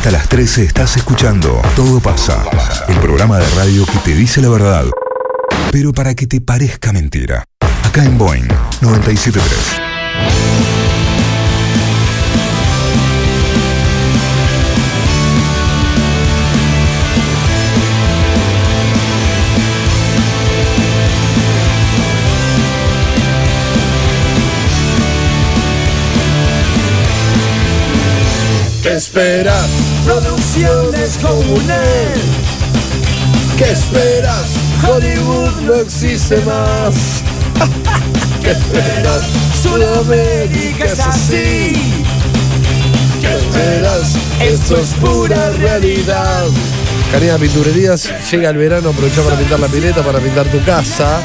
hasta las 13 estás escuchando Todo pasa, el programa de radio que te dice la verdad, pero para que te parezca mentira. Acá en Boeing 973. ¿Qué comunes. ¿Qué esperas? Hollywood no existe más. ¿Qué esperas? Sudamérica es así. ¿Qué esperas? Esto es pura realidad. Canina Pinturerías, llega el verano, aprovecha para pintar la pileta, para pintar tu casa.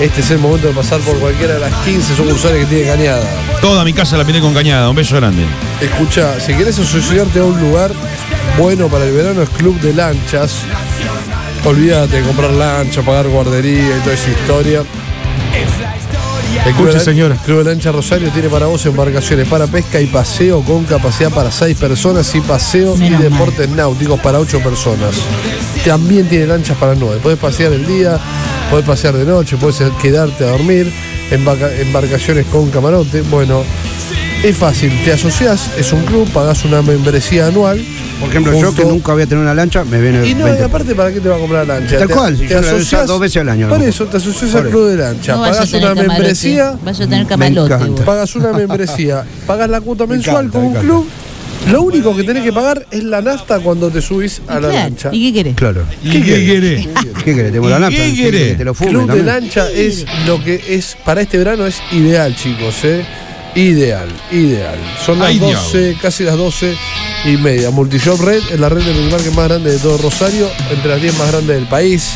Este es el momento de pasar por cualquiera de las 15 sucursales que tiene Cañada. Toda mi casa la pinté con cañada. Un beso grande. Escucha, si querés asociarte a un lugar bueno para el verano es Club de Lanchas. Olvídate de comprar lancha, pagar guardería y toda esa historia. El Club Escuche, Lan- señora. Club de Lancha Rosario tiene para vos embarcaciones para pesca y paseo con capacidad para 6 personas y paseo Menos y deportes náuticos para 8 personas. También tiene lanchas para 9. Podés pasear el día, podés pasear de noche, podés quedarte a dormir. Embarca- embarcaciones con camarote. Bueno, es fácil. Te asociás, es un club, pagás una membresía anual. Por ejemplo, yo que nunca voy a tener una lancha, me viene y no, 20 y aparte, ¿para qué te va a comprar la lancha? Tal Te- cual, si te yo la voy a usar asociás- dos veces al año, Por eso, te asociás Por al club de lancha. No tener una camarote, membresía. Vas a tener Me vos. Pagas una membresía, pagas la cuota mensual encanta, con me un club. Lo único que tenés que pagar es la nafta cuando te subís a la claro, lancha. ¿Y qué querés? Claro. ¿Y qué querés? ¿Qué querés? ¿Tengo la ¿Y nafta? qué ¿Qué querés? Que te lo fume Club de lancha es lo que es para este verano es ideal, chicos, ¿eh? Ideal, ideal. Son las Ay, 12, casi las 12 y media. Multishop Red es la red de minimarket más grande de todo Rosario, entre las 10 más grandes del país.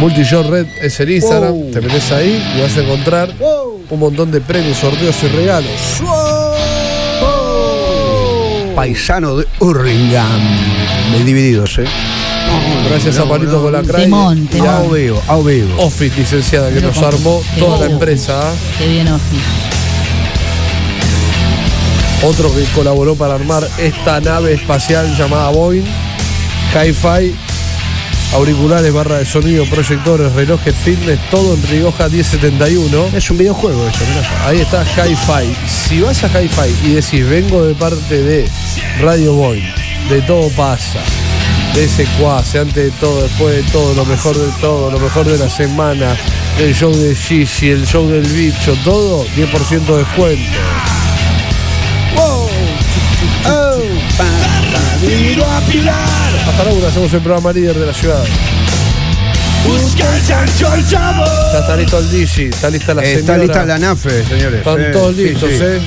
Multishop Red es el Instagram, te metes ahí y vas a encontrar un montón de premios, sorteos y regalos. Paisano de Hurlingham. De divididos, ¿eh? Gracias a Palito Colacray Temón, y a A veo, a veo. Office, licenciada, que nos armó toda la empresa. ¿ah? Qué bien, Office. Otro que colaboró para armar esta nave espacial llamada Boeing, Hi-Fi, auriculares, barra de sonido, proyectores, relojes, fitness, todo en Rioja 1071. Es un videojuego eso, mirá. Ahí está Hi-Fi. Si vas a Hi-Fi y decís, vengo de parte de Radio Boeing, de todo pasa, de ese cuase, antes de todo, después de todo, lo mejor de todo, lo mejor de la semana, el show de Gigi, el show del bicho, todo, 10% de descuento. Hasta ahora hacemos el programa líder de la ciudad. Ya está listo el Digi, está lista la Está señora. lista la NAFE, señores. Están Eh, todos listos, sí. ¿eh?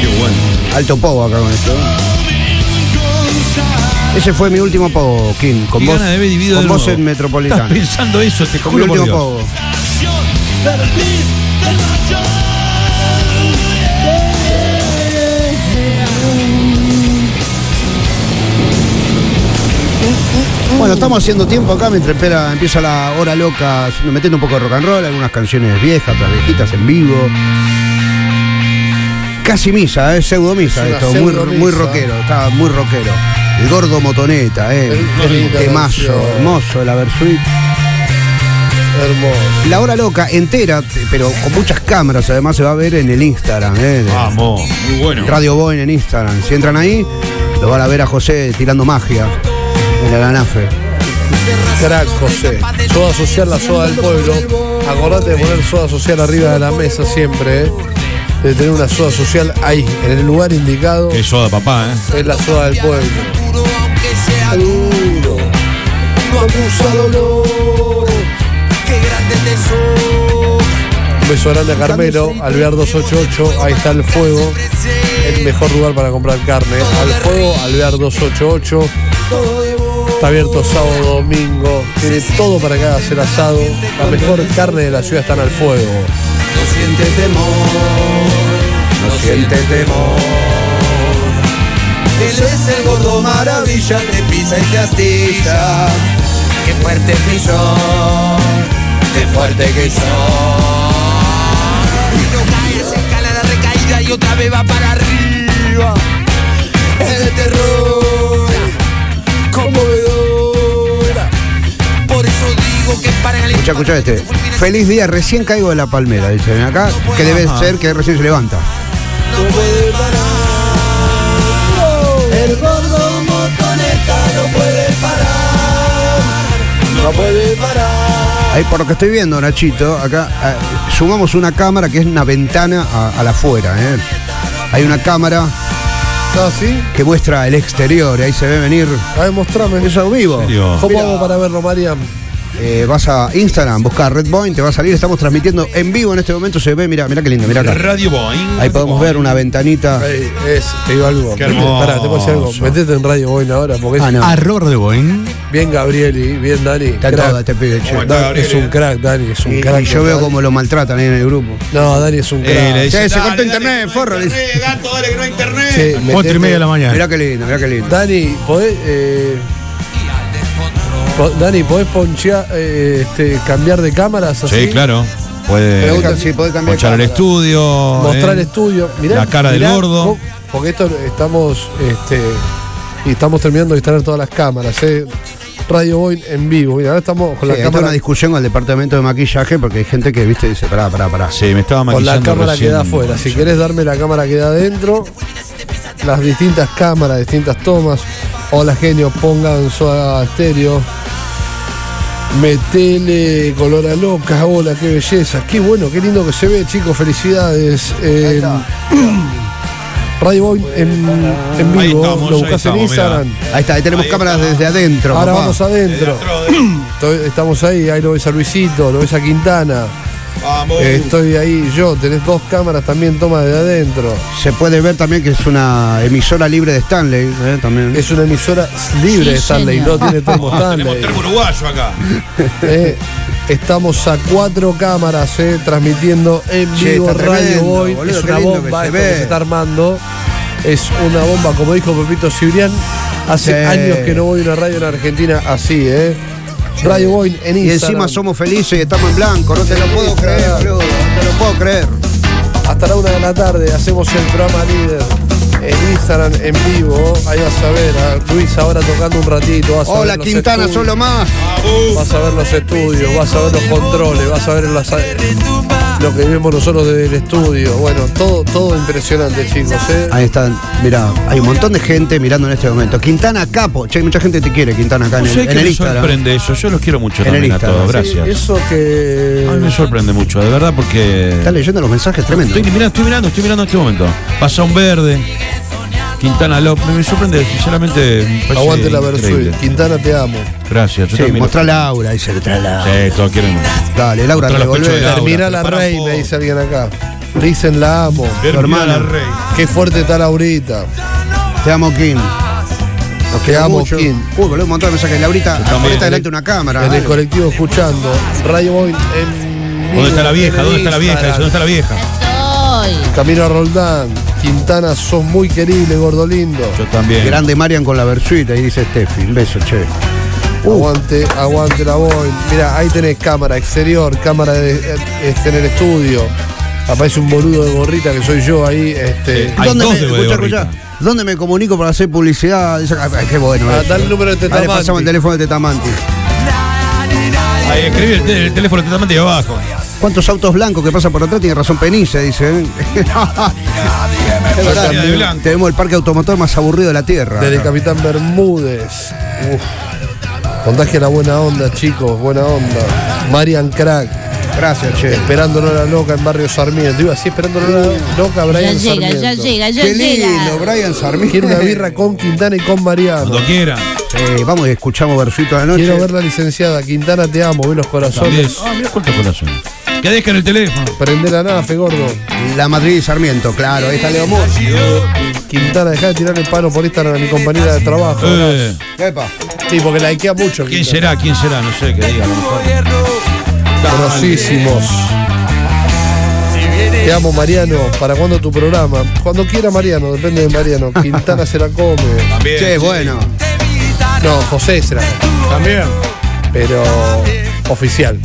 Qué bueno. Alto pogo acá con esto. Ese fue mi último pogo, King. Con Qué vos, con de vos en Metropolitano. Estás pensando eso, te Con mi juro por último Dios. pogo. Bueno, estamos haciendo tiempo acá mientras espera- empieza la hora loca, metiendo un poco de rock and roll, algunas canciones viejas, otras viejitas en vivo. Casi misa, es pseudo misa Es esto, muy, muy rockero, está muy rockero. El gordo motoneta, eh. Temazo, canción. hermoso, la Versuit. Hermoso. La hora loca entera, pero con muchas cámaras, además se va a ver en el Instagram, eh, Vamos, muy bueno. Radio Boeing en Instagram. Si entran ahí, lo van a ver a José tirando magia el anafe. Crack, José. Soda social, la soda del pueblo. Acordate de poner soda social arriba de la mesa siempre, ¿eh? De tener una soda social ahí, en el lugar indicado. Qué soda, papá, ¿eh? Es la soda del pueblo. Duro, no acusa dolor. Un beso grande a Carmelo, Alvear 288, ahí está el fuego, el mejor lugar para comprar carne. Al fuego, Alvear 288. Está abierto sábado, domingo, tiene todo para que hagas el asado. La mejor carne de la ciudad están al fuego. No siente temor, no siente temor. Él es el gordo maravilla, te pisa y te astilla. Qué fuerte pisó, qué fuerte que soy. Y no cae, se escala la recaída y otra vez va para arriba. Escucha, escucha este. Feliz día, recién caigo de la palmera, dicen acá, que debe ser que recién se levanta. El gordo motoneta no puede parar. No puede parar. Ahí por lo que estoy viendo, Nachito, acá eh, sumamos una cámara que es una ventana a, a la afuera. ¿eh? Hay una cámara ¿Ah, sí? que muestra el exterior y ahí se ve venir. A ver, mostrame. Eso vivo. ¿Cómo hago para verlo, Mariam? Eh, vas a Instagram, buscar Redpoint, te va a salir. Estamos transmitiendo en vivo en este momento. Se ve, mira, mira qué lindo, mira acá. Radio Boeing. Ahí podemos ver una ventanita. Es, te digo algo. Qué Vete, hermoso. pará, te puedo decir algo. Metete en Radio Boy ahora, porque es Ah, no. Arroba de Boeing. bien Gabrieli, bien Dani. Está todo este pibe, che. Dan- es un eh. crack, Dani, es un Y, crack. y yo veo cómo lo maltratan ahí en el grupo. No, Dani es un crack. Eh, dice, Sí, se dale, cortó dale, internet, no forro, internet, gato, dale que no hay internet. Sí, Cuatro y media de la mañana. Mirá qué lindo, mirá qué lindo. Dani, ¿podés, eh, Dani, ¿podés ponchear, eh, este, cambiar de cámaras así? Sí, claro. Puede Preguntan si podés cambiar ponchar el estudio. Mostrar eh. el estudio. Mirá, La cara del gordo. Porque esto estamos, este, y estamos terminando de instalar todas las cámaras, eh. Radio Boy en vivo. Mira, ahora estamos con Sí, la cámara, una discusión con el departamento de maquillaje porque hay gente que, viste, dice, pará, pará, pará. Sí, me estaba con la maquillando cámara que da afuera. Si querés darme la cámara que da adentro, las distintas cámaras, distintas tomas. Hola genio, pongan su estéreo. Metele color a loca, hola, qué belleza. Qué bueno, qué lindo que se ve, chicos, felicidades. Eh, Radio Boy en, en Ahí vivo, estamos, lo ahí buscas en Instagram. Ahí está, ahí tenemos Ahí cámaras está. desde adentro. Ahora papá. vamos adentro. Estamos ahí, ahí lo ves a Luisito, lo ves a Quintana. Vamos. Estoy ahí yo, tenés dos cámaras también, toma de adentro. Se puede ver también que es una emisora libre de Stanley, ¿eh? también. Es una emisora libre de Stanley, señor. no tiene termo Tenemos Stanley. termo uruguayo acá. Eh, estamos a cuatro cámaras eh, transmitiendo en Che, vivo Radio tremendo, Boy. boludo, es una bomba que se esto que ve. se está armando. Es una bomba, como dijo Pepito Cibrián. Hace Sí. años que no voy a una radio en Argentina así, ¿eh? Radio Boy en y Instagram. encima somos felices y estamos en blanco, no te lo puedo creer, boludo, no te lo puedo creer. Hasta la una de la tarde hacemos el programa líder en Instagram en vivo. Ahí vas a ver a Luis ahora tocando un ratito. Vas a Hola ver Quintana, estudios, solo más. Vas a ver los estudios, vas a ver los controles, vas a ver las- lo que vemos nosotros desde el estudio. Bueno, todo, todo impresionante, chicos. ¿eh? Ahí están, mira, hay un montón de gente mirando en este momento. Quintana Capo, che, mucha gente te quiere, Quintana acá en No el, sé en qué el me Instagram. sorprende eso. Yo los quiero mucho En el también a Instagram, todos. Sí, Gracias. eso que. A mí me sorprende mucho, de verdad, porque. Están leyendo los mensajes tremendos. Estoy mirando, estoy mirando, estoy mirando en este momento. Pasa un verde. Quintana López. Me sorprende, sinceramente. me parece Aguante la increíble. Versuit. Quintana, te amo. Gracias. Yo Sí, también. mostrá Laura, dice trae Laura. Sí, todos quieren. Dale, Laura, Mostrá los pechos de revolver. Laura. Termina la prepara reina, todo. dice alguien acá. Dicen la amo. Hermana hermana. Rey. Qué fuerte está Laurita. Te amo, Kim. Nos Te amo, mucho. Kim. Uy, boludo, un montón de mensajes. Laurita, también. ponete delante de una cámara. En el dale. colectivo escuchando. Radio Boy en. ¿Dónde está la vieja? ¿Dónde está la vieja? ¿Dónde está la vieja? Soy. Camino a Roldán. Quintana, sos muy querible, gordo lindo. Yo también. Grande Marian con la Versuit, ahí dice Steffi. Un beso, che. Aguante, aguante la Boy. Mira, ahí tenés cámara exterior, cámara de, este, en el estudio. Aparece un boludo de gorrita que soy yo ahí. Este, ¿Dónde me, de escuchá, gorrita. escuchá, ¿Dónde me comunico para hacer publicidad? Ay, qué bueno. Ah, dale el número de Tetamanti. pasamos el teléfono de Tetamanti. Ahí escribí el, el teléfono de abajo. ¿Cuántos autos blancos que pasan por atrás? Tiene razón Penice, dice. ¿eh? Verdad, tenemos el parque automotor más aburrido de la Tierra. Desde Capitán Bermúdez. Uf. Contagia la buena onda, chicos, buena onda. Marian Crack, Gracias, che. esperándolo a la loca en Barrio Sarmiento. Iba así, esperándolo a la loca, Ya Brian llega, Sarmiento. ya llega, ya Qué llega. lindo, Brian Sarmiento. Quiero una birra con Quintana y con Mariano. Cuando quieran. Eh, vamos y escuchamos Versuito de la noche. Quiero ver la licenciada. Quintana, te amo, ve los corazones. Ah, mira cuántos corazones. Que dejen el teléfono. Prende la nafe, gordo. La Madrid y Sarmiento, claro. Ahí está Leo Moss. Quintana, dejá de tirarle palo por Instagram a mi compañera de trabajo. Eh, Epa. Sí, porque la ikea mucho. ¿Quién Quintana. será? ¿Quién será? No sé, que diga a lo mejor. Grosísimos. Te amo, Mariano. ¿Para cuándo tu programa? Cuando quiera, Mariano. Depende de Mariano. Quintana se la come. También. Che, sí. bueno. No, José se la come. También. Pero oficial.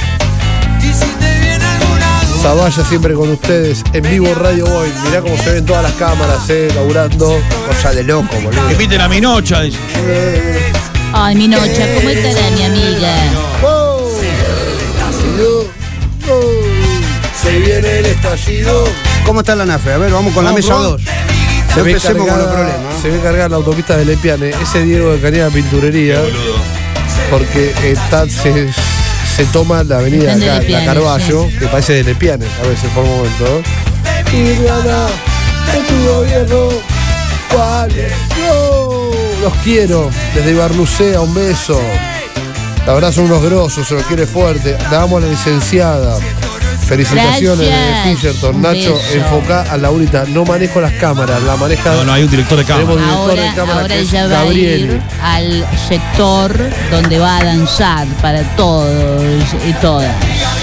Zavalla siempre con ustedes en vivo Radio Boy. Mirá cómo se ven todas las cámaras, eh, laburando. Cosa de loco, boludo. Inviten a mi noche. dice. Ay, mi noche, ¿cómo estará mi amiga? estallido. Oh, se viene el estallido. ¿Cómo está la NAFE? A ver, vamos con la Vamos, mesa vamos. 2. Se ve, empecemos con los cargada, problemas. se ve cargada la autopista de Lepiane. Ese Diego de Cañada Pinturería. Porque está, se, se toma la avenida acá, la Carballo, que parece de Lepiane a veces por momentos. Iriana, de tu gobierno, ¿cuál es? No, los quiero. Desde Ibarlucea, un beso. La verdad son unos grosos, se los quiere fuerte. La amo a la licenciada. Felicitaciones Fisherton. Nacho, enfoca a Laurita. No manejo las cámaras, la maneja. No, no, hay un director de Tenemos cámara. director de Ahora, cámara ahora que es ella va a Gabriel. ir al sector donde va a danzar para todos y todas.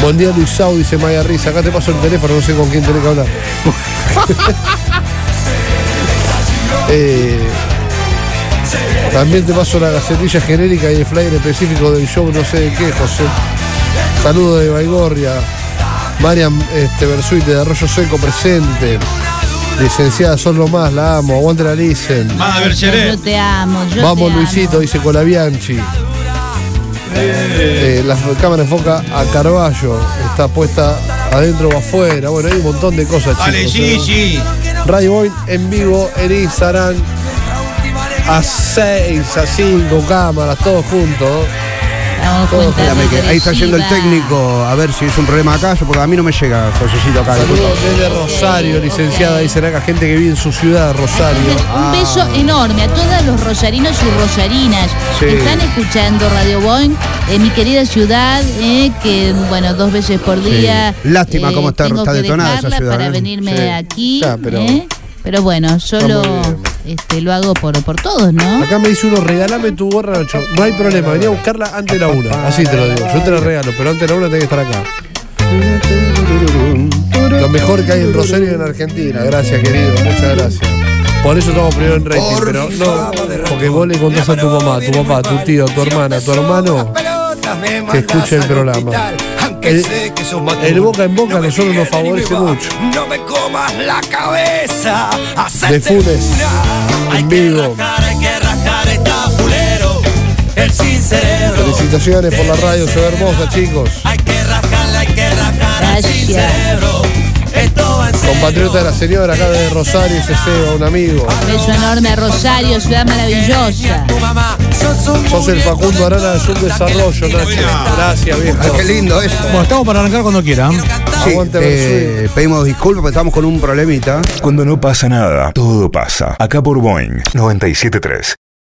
Buen día Luisao, dice Maya Risa. Acá te paso el teléfono, no sé con quién tenés que hablar. Eh, también te paso la gacetilla genérica y el flyer específico del show, no sé de qué, José. Saludos de Baigorria. Mariam este, de Arroyo Seco presente. Licenciada, son lo más, la amo. Aguante la licen. Más a ver, Yo te amo, yo Vamos te Luisito, amo. dice Colabianchi. Eh, la cámara enfoca a Carballo. Está puesta adentro o afuera. Bueno, hay un montón de cosas, chicos. Dale, ¿eh? Radio Boy en vivo en Instagram. A 6, a 5 cámaras, todos juntos. Espérame que ahí está yendo el técnico a ver si es un problema acá, porque a mí no me llega, Josecito, acá. Saludos desde Rosario, licenciada. Dicen acá gente que vive en su ciudad, Rosario. Un beso enorme a todos los rosarinos y rosarinas Sí. que están escuchando Radio Boing en mi querida ciudad, eh, que bueno, dos veces por día. Lástima cómo está- tengo está que detonada esa ciudad, Para ¿eh? venirme Sí. aquí. Ya, pero- eh, pero bueno, solo muy bien. Este, lo hago por, por todos, ¿no? Acá me dice uno, regálame tu gorra, Nacho. No hay problema, venía a buscarla antes de la una. Así te lo digo. Yo te la regalo, pero antes de la una tenés que estar acá. Lo mejor que hay en Rosario y en Argentina. Gracias, querido. Muchas gracias. Por eso estamos primero en rating, pero no. Porque vos le contás a tu mamá, tu papá, tu tío, tu hermana, tu hermano que escuche el programa. El, el boca en boca a nosotros nos favorece mucho. No me comas la cabeza. De Funes, en vivo. Felicitaciones por la radio, se ve hermosa, chicos. Hay que rascarla, hay que sin Gracias. Compatriota de la señora acá de Rosario, ese Seba, un amigo. Beso enorme a Rosario, ciudad maravillosa. Tu mamá, sos un Sos el Facundo Arana de un desarrollo, Nacho. Gracias, viejo. Ay, qué lindo eso. Bueno, estamos para arrancar cuando quieran. Sí, eh, pedimos disculpas porque estamos con un problemita. Cuando no pasa nada, todo pasa. Acá por Boeing 973.